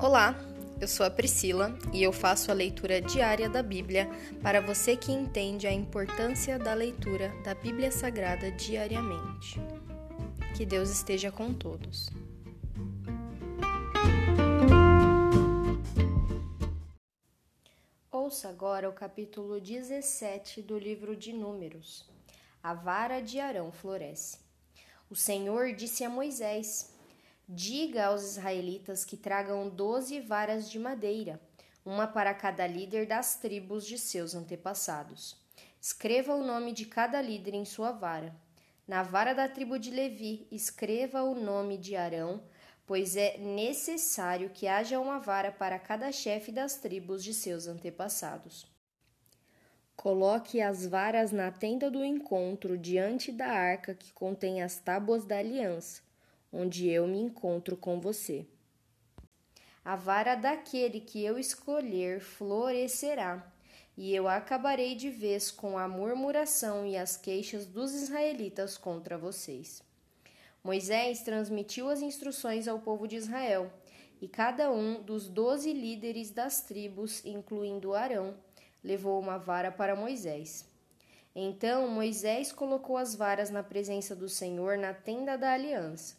Olá, eu sou a Priscila e eu faço a leitura diária da Bíblia para você que entende a importância da leitura da Bíblia Sagrada diariamente. Que Deus esteja com todos. Ouça agora o capítulo 17 do livro de Números. A vara de Arão floresce. O Senhor disse a Moisés: Diga aos israelitas que tragam doze varas de madeira, uma para cada líder das tribos de seus antepassados. Escreva o nome de cada líder em sua vara. Na vara da tribo de Levi, escreva o nome de Arão, pois é necessário que haja uma vara para cada chefe das tribos de seus antepassados. Coloque as varas na tenda do encontro diante da arca que contém as tábuas da aliança onde eu me encontro com você. A vara daquele que eu escolher florescerá, e eu acabarei de vez com a murmuração e as queixas dos israelitas contra vocês. Moisés transmitiu as instruções ao povo de Israel, e cada um dos doze líderes das tribos, incluindo Arão, levou uma vara para Moisés. Então Moisés colocou as varas na presença do Senhor na tenda da aliança.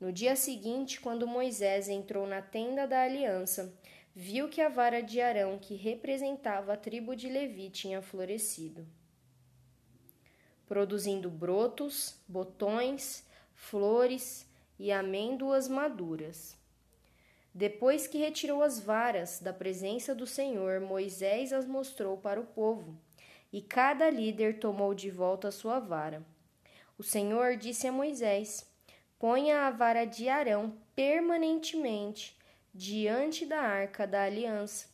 No dia seguinte, quando Moisés entrou na tenda da aliança, viu que a vara de Arão, que representava a tribo de Levi, tinha florescido, produzindo brotos, botões, flores e amêndoas maduras. Depois que retirou as varas da presença do Senhor, Moisés as mostrou para o povo, e cada líder tomou de volta a sua vara. O Senhor disse a Moisés: Ponha a vara de Arão permanentemente diante da arca da aliança,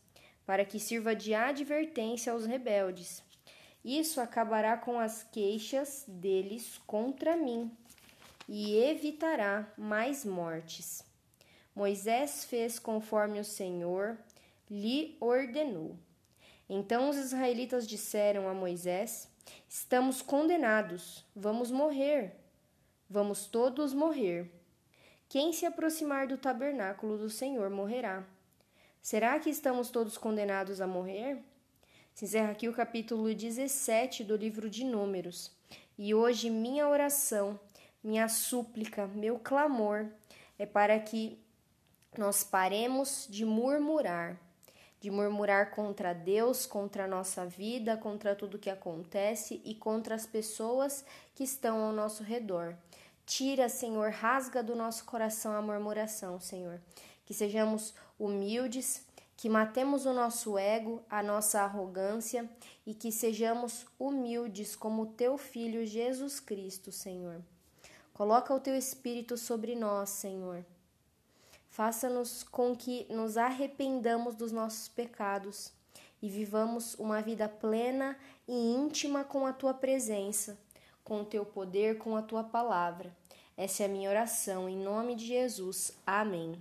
para que sirva de advertência aos rebeldes. Isso acabará com as queixas deles contra mim e evitará mais mortes. Moisés fez conforme o Senhor lhe ordenou. Então os israelitas disseram a Moisés: Estamos condenados, vamos morrer. Vamos todos morrer. Quem se aproximar do tabernáculo do Senhor morrerá. Será que estamos todos condenados a morrer? Se encerra aqui o capítulo 17 do livro de Números. E hoje minha oração, minha súplica, meu clamor é para que nós paremos de murmurar, de murmurar contra Deus, contra a nossa vida, contra tudo que acontece e contra as pessoas que estão ao nosso redor. Tira, Senhor, rasga do nosso coração a murmuração, Senhor. Que sejamos humildes, que matemos o nosso ego, a nossa arrogância e que sejamos humildes como teu filho Jesus Cristo, Senhor. Coloca o teu espírito sobre nós, Senhor. Faça-nos com que nos arrependamos dos nossos pecados e vivamos uma vida plena e íntima com a tua presença, com o teu poder, com a tua palavra. Essa é a minha oração, em nome de Jesus. Amém.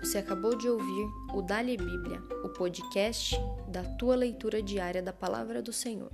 Você acabou de ouvir o Dali Bíblia, o podcast da tua leitura diária da palavra do Senhor.